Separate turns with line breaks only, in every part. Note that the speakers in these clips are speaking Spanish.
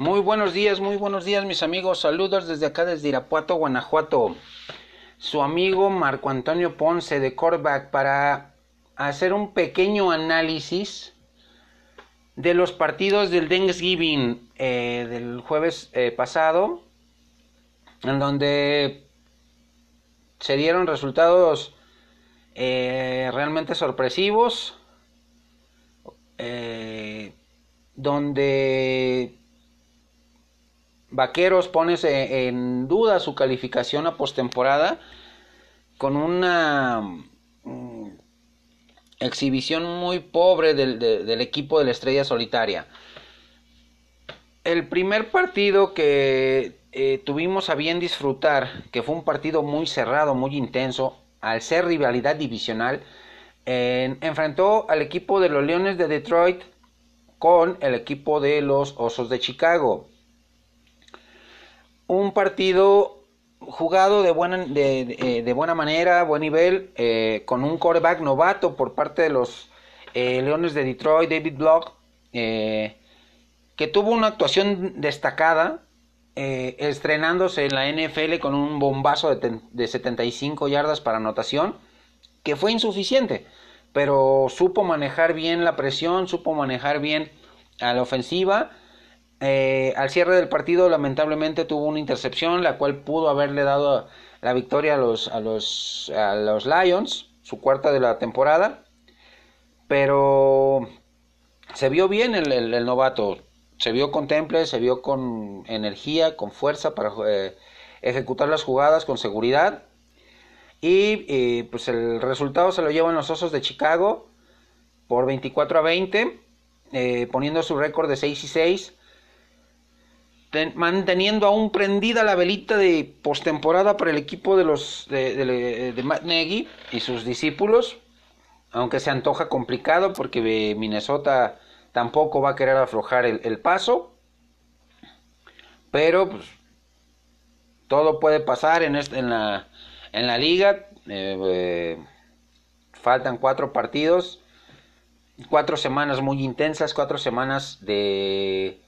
Muy buenos días, muy buenos días mis amigos. Saludos desde acá, desde Irapuato, Guanajuato. Su amigo Marco Antonio Ponce de Corback para hacer un pequeño análisis de los partidos del Thanksgiving eh, del jueves eh, pasado, en donde se dieron resultados eh, realmente sorpresivos, donde Vaqueros pone en duda su calificación a postemporada con una mm, exhibición muy pobre del, equipo de la Estrella Solitaria. El primer partido que eh, tuvimos a bien disfrutar, que fue un partido muy cerrado, muy intenso, al ser rivalidad divisional, enfrentó al equipo de los Leones de Detroit con el equipo de los Osos de Chicago un partido jugado de buena, de, eh, buena manera, buen nivel, eh, con un quarterback novato por parte de los eh, Leones de Detroit, David Block, que tuvo una actuación destacada, estrenándose en la NFL con un bombazo de, de 75 yardas para anotación, que fue insuficiente, pero supo manejar bien la presión, supo manejar bien a la ofensiva eh, al cierre del partido, lamentablemente, tuvo una intercepción, la cual pudo haberle dado la victoria a los, a los, a los Lions, su cuarta de la temporada. Pero se vio bien el, novato, se vio con temple, se vio con energía, con fuerza para eh, ejecutar las jugadas con seguridad. Y pues el resultado se lo llevan los Osos de Chicago por 24 a 20, eh, poniendo su récord de 6 y 6 manteniendo aún prendida la velita de postemporada para el equipo de los de, de, Matt Nagy y sus discípulos, aunque se antoja complicado porque Minnesota tampoco va a querer aflojar el, paso, pero pues, todo puede pasar en, este, en, la, en la liga, eh, eh, faltan cuatro partidos, cuatro semanas muy intensas, cuatro semanas de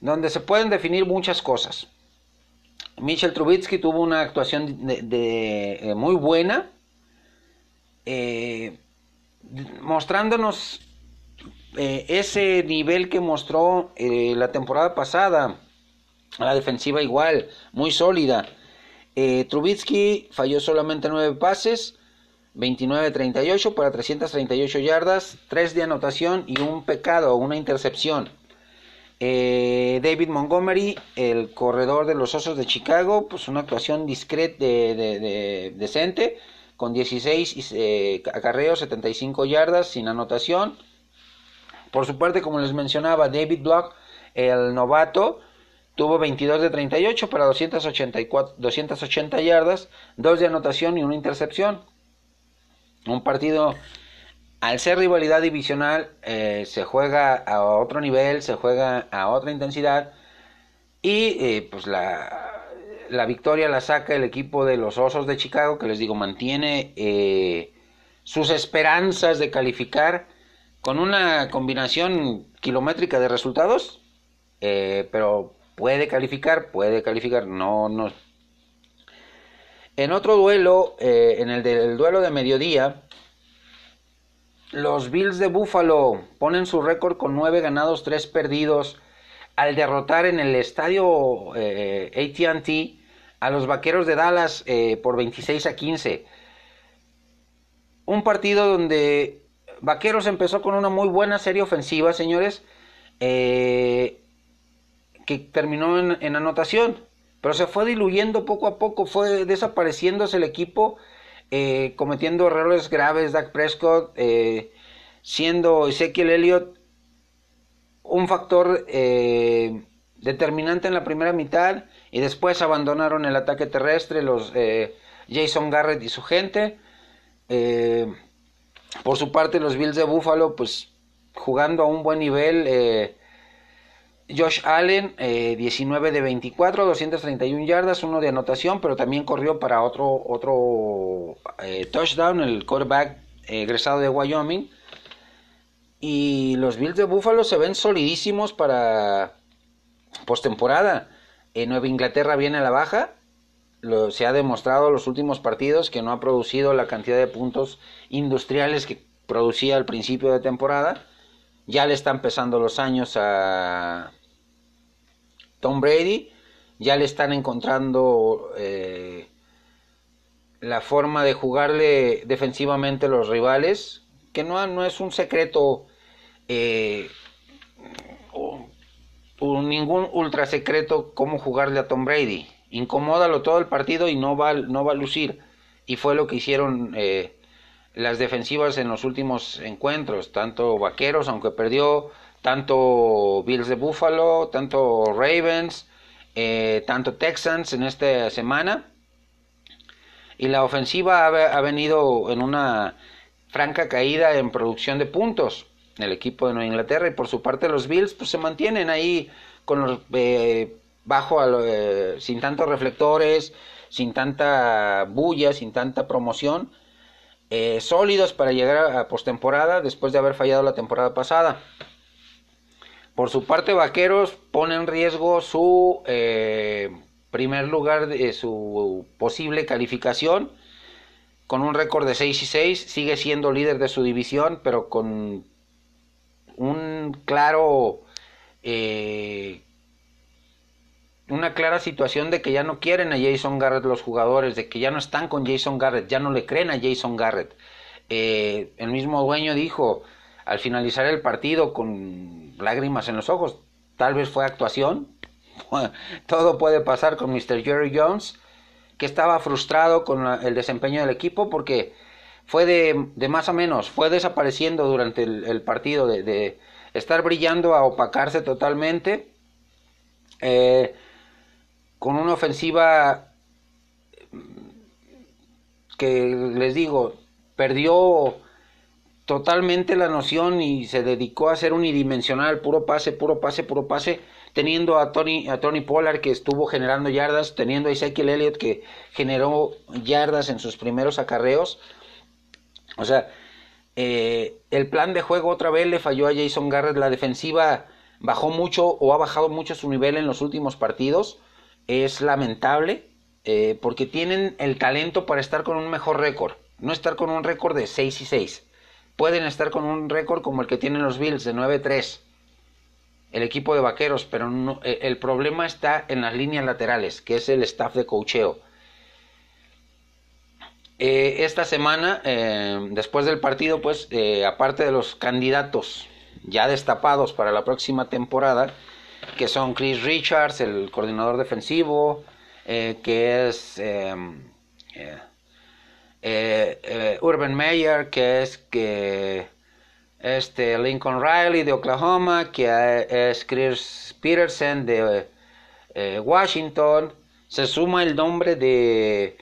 donde se pueden definir muchas cosas. Michel Trubitsky tuvo una actuación de, eh, muy buena, eh, mostrándonos eh, ese nivel que mostró la temporada pasada. La defensiva igual, muy sólida. Trubitsky falló solamente 9 pases, 29-38 para 338 yardas, 3 de anotación y un pecado, una intercepción. Eh, David Montgomery, el corredor de los Osos de Chicago, pues una actuación discreta, de, decente, con 16 eh, acarreos, 75 yardas, sin anotación. Por su parte, como les mencionaba, David Block, el novato, tuvo 22 de 38 para 284, 280 yardas, 2 de anotación y una intercepción. Un partido al ser rivalidad divisional, eh, se juega a otro nivel, se juega a otra intensidad y eh, pues la, la, victoria la saca el equipo de los Osos de Chicago, que les digo, mantiene eh, sus esperanzas de calificar con una combinación kilométrica de resultados, pero puede calificar, puede calificar, no, no. En otro duelo, en el del duelo de mediodía, los Bills de Buffalo ponen su récord con 9 ganados, 3 perdidos al derrotar en el estadio eh, ATT a los Vaqueros de Dallas eh, por 26 a 15. Un partido donde Vaqueros empezó con una muy buena serie ofensiva, señores, eh, que terminó en, en, anotación, pero se fue diluyendo poco a poco, fue desapareciéndose el equipo eh, cometiendo errores graves Dak Prescott, eh, siendo Ezekiel Elliott un factor eh, determinante en la primera mitad y después abandonaron el ataque terrestre los Jason Garrett y su gente. por su parte los Bills de Buffalo pues jugando a un buen nivel Josh Allen, 19 eh, de 24, 231 yardas, uno de anotación, pero también corrió para otro, otro eh, touchdown, el quarterback egresado de Wyoming. Y los Bills de Buffalo se ven solidísimos para, postemporada. En Nueva Inglaterra viene a la baja. Se ha demostrado en los últimos partidos que no ha producido la cantidad de puntos industriales que producía al principio de temporada. Ya le están pesando los años a Tom Brady. Ya le están encontrando eh, la forma de jugarle defensivamente a los rivales. Que no, no es un secreto eh, ningún ultra secreto cómo jugarle a Tom Brady. Incomódalo todo el partido y no va, no va a lucir. Y fue lo que hicieron eh, las defensivas en los últimos encuentros. Tanto Vaqueros, aunque perdió, tanto Bills de Buffalo, tanto Ravens, eh, tanto Texans en esta semana. Y la ofensiva ha, venido en una franca caída en producción de puntos el equipo de Nueva Inglaterra y por su parte los Bills pues se mantienen ahí con los eh, bajo eh, sin tantos reflectores sin tanta bulla sin tanta promoción eh, sólidos para llegar a, postemporada después de haber fallado la temporada pasada por su parte Vaqueros pone en riesgo su primer lugar de su posible calificación con un récord de 6 y 6 sigue siendo líder de su división pero con un claro eh, una clara situación de que ya no quieren a Jason Garrett los jugadores, de que ya no están con Jason Garrett, ya no le creen a Jason Garrett. Eh, el mismo dueño dijo al finalizar el partido con lágrimas en los ojos, tal vez fue actuación, todo puede pasar con Mr. Jerry Jones, que estaba frustrado con el desempeño del equipo porque fue de, más o menos, fue desapareciendo durante el, partido, de, estar brillando a opacarse totalmente, eh, con una ofensiva que les digo, perdió totalmente la noción y se dedicó a ser unidimensional, puro pase, puro pase, puro pase, teniendo a Tony, a Tony Pollard que estuvo generando yardas, teniendo a Ezekiel Elliott que generó yardas en sus primeros acarreos, o sea, eh, el plan de juego otra vez le falló a Jason Garrett. La defensiva bajó mucho o ha bajado mucho su nivel en los últimos partidos. Es lamentable eh, porque tienen el talento para estar con un mejor récord. No estar con un récord de 6 y 6. Pueden estar con un récord como el que tienen los Bills de 9-3. El equipo de vaqueros, pero no, eh, el problema está en las líneas laterales, que es el staff de cocheo. Eh, esta semana, eh, después del partido, pues, aparte de los candidatos ya destapados para la próxima temporada, que son Chris Richards, el coordinador defensivo, que es Urban Meyer, que es que este Lincoln Riley de Oklahoma, que es Chris Peterson de Washington, se suma el nombre de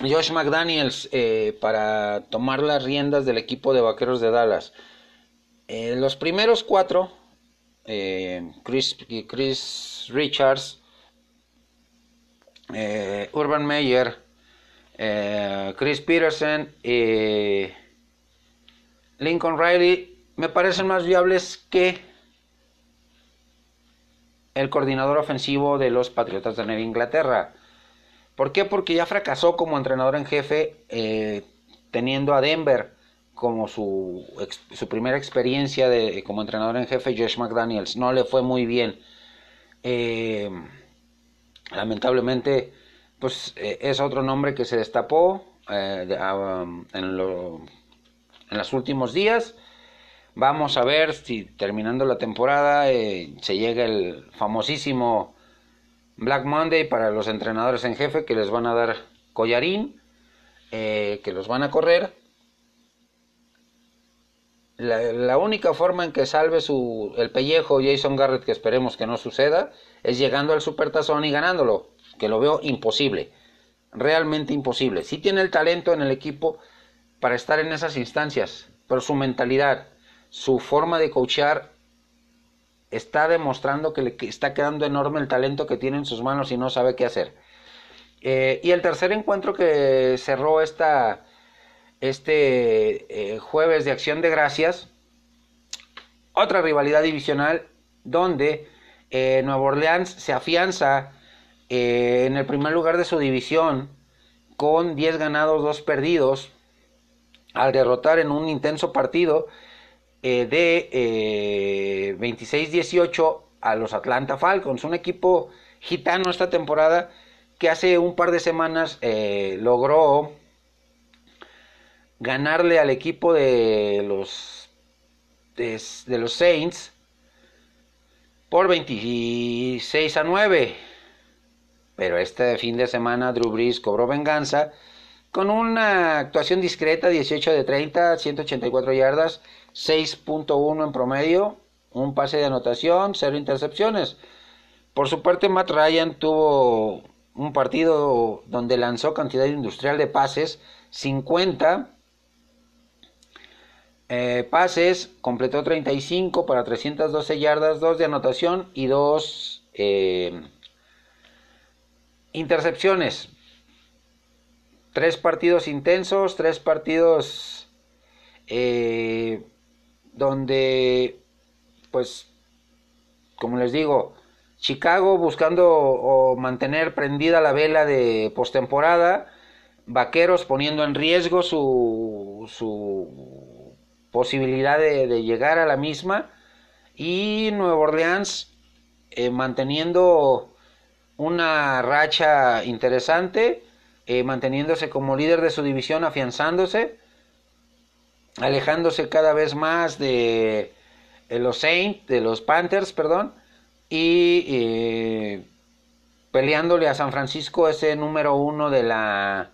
Josh McDaniels eh, para tomar las riendas del equipo de Vaqueros de Dallas. Eh, los primeros cuatro, eh, Chris, Chris, Richards, Urban Meyer, Chris Peterson, Lincoln Riley, me parecen más viables que el coordinador ofensivo de los Patriotas de Nueva Inglaterra. ¿Por qué? Porque ya fracasó como entrenador en jefe eh, teniendo a Denver como su, su primera experiencia de, como entrenador en jefe, Josh McDaniels. No le fue muy bien. Eh, lamentablemente, pues eh, es otro nombre que se destapó um, en, en los últimos días. Vamos a ver si terminando la temporada se llega el famosísimo Black Monday para los entrenadores en jefe que les van a dar collarín, eh, que los van a correr. La, única forma en que salve su, el pellejo Jason Garrett, que esperemos que no suceda, es llegando al supertazón y ganándolo, que lo veo imposible, realmente imposible. Sí tiene el talento en el equipo para estar en esas instancias, pero su mentalidad, su forma de coachar está demostrando que le está quedando enorme el talento que tiene en sus manos y no sabe qué hacer. Eh, y el tercer encuentro que cerró esta, este eh, jueves de acción de gracias, otra rivalidad divisional donde eh, Nueva Orleans se afianza eh, en el primer lugar de su división con 10 ganados, 2 perdidos, al derrotar en un intenso partido eh, de 26-18 a los Atlanta Falcons, un equipo gitano esta temporada que hace un par de semanas logró ganarle al equipo de los de, los Saints por 26 a 9. Pero este fin de semana Drew Brees cobró venganza con una actuación discreta, 18 de 30, 184 yardas, 6.1 en promedio, un pase de anotación, cero intercepciones. Por su parte, Matt Ryan tuvo un partido donde lanzó cantidad industrial de pases, 50 eh, pases, completó 35 para 312 yardas, 2 de anotación y 2 eh, intercepciones. Tres partidos intensos, tres partidos eh, donde, pues, como les digo, Chicago buscando mantener prendida la vela de postemporada, Vaqueros poniendo en riesgo su, su posibilidad de, llegar a la misma y Nueva Orleans eh, manteniendo una racha interesante, eh, manteniéndose como líder de su división, afianzándose, alejándose cada vez más de, los Saints, de los Panthers, perdón, y eh, peleándole a San Francisco ese número uno de la,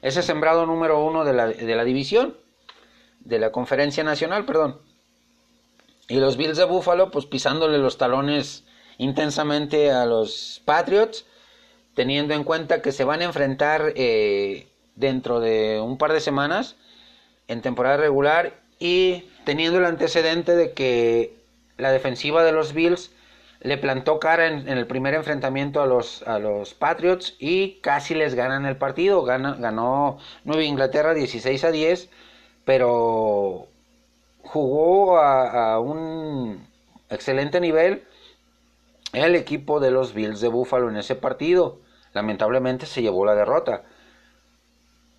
ese sembrado número uno de la, de la división de la conferencia nacional, perdón. Y los Bills de Buffalo, pues pisándole los talones intensamente a los Patriots, teniendo en cuenta que se van a enfrentar eh, dentro de un par de semanas en temporada regular y teniendo el antecedente de que la defensiva de los Bills le plantó cara en, el primer enfrentamiento a los, a los Patriots y casi les ganan el partido. ganó Nueva Inglaterra 16 a 10 pero jugó a, un excelente nivel el equipo de los Bills de Buffalo en ese partido. Lamentablemente se llevó la derrota.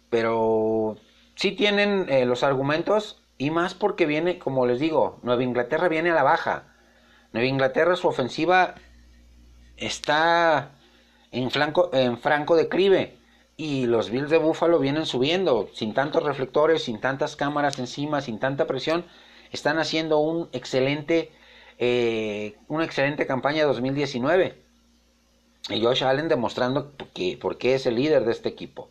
Pero sí tienen eh, los argumentos y más porque viene, como les digo, Nueva Inglaterra viene a la baja. Nueva Inglaterra su ofensiva está en, flanco, en franco declive y los Bills de Buffalo vienen subiendo sin tantos reflectores, sin tantas cámaras encima, sin tanta presión. Están haciendo un excelente, eh, una excelente campaña 2019. Y Josh Allen demostrando que, por qué es el líder de este equipo.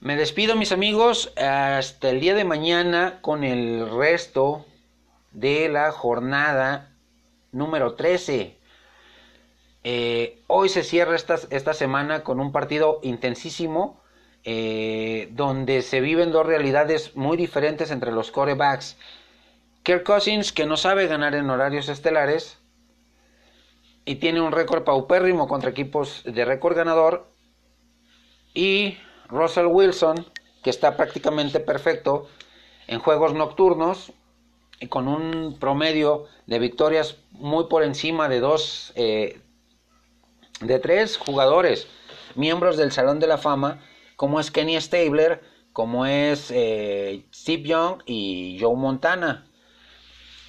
Me despido mis amigos hasta el día de mañana con el resto de la jornada número 13 eh, hoy se cierra esta, esta, semana con un partido intensísimo eh, donde se viven dos realidades muy diferentes entre los corebacks. Kirk Cousins, que no sabe ganar en horarios estelares y tiene un récord paupérrimo contra equipos de récord ganador. Y Russell Wilson, que está prácticamente perfecto en juegos nocturnos y con un promedio de victorias muy por encima de dos, eh, de tres jugadores miembros del Salón de la Fama, como es Kenny Stabler, como es eh, Steve Young y Joe Montana.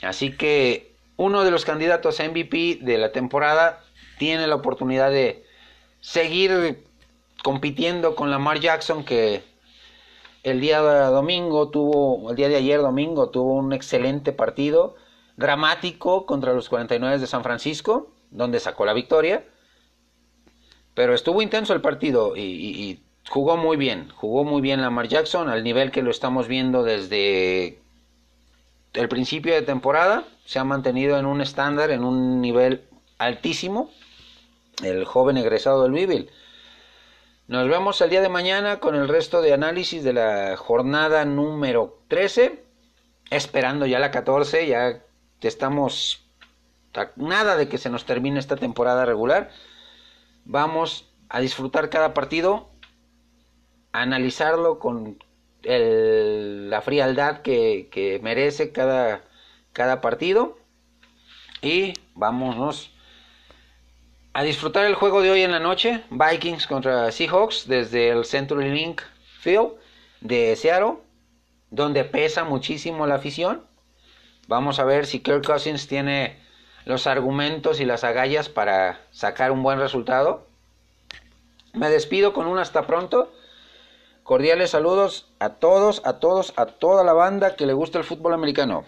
Así que uno de los candidatos a MVP de la temporada tiene la oportunidad de seguir compitiendo con Lamar Jackson que el día domingo tuvo, el día de ayer domingo tuvo un excelente partido dramático contra los 49 de San Francisco, donde sacó la victoria. Pero estuvo intenso el partido y, jugó muy bien. Jugó muy bien Lamar Jackson al nivel que lo estamos viendo desde el principio de temporada. Se ha mantenido en un estándar, en un nivel altísimo. El joven egresado del Louisville. Nos vemos el día de mañana con el resto de análisis de la jornada número 13. Esperando ya la 14. Ya estamos nada de que se nos termine esta temporada regular. Vamos a disfrutar cada partido, analizarlo con la frialdad que, merece cada, cada partido y vámonos a disfrutar el juego de hoy en la noche, Vikings contra Seahawks desde el Century Link Field de Seattle, donde pesa muchísimo la afición. Vamos a ver si Kirk Cousins tiene los argumentos y las agallas para sacar un buen resultado. Me despido con un hasta pronto. Cordiales saludos a todos, a todos, a toda la banda que le gusta el fútbol americano.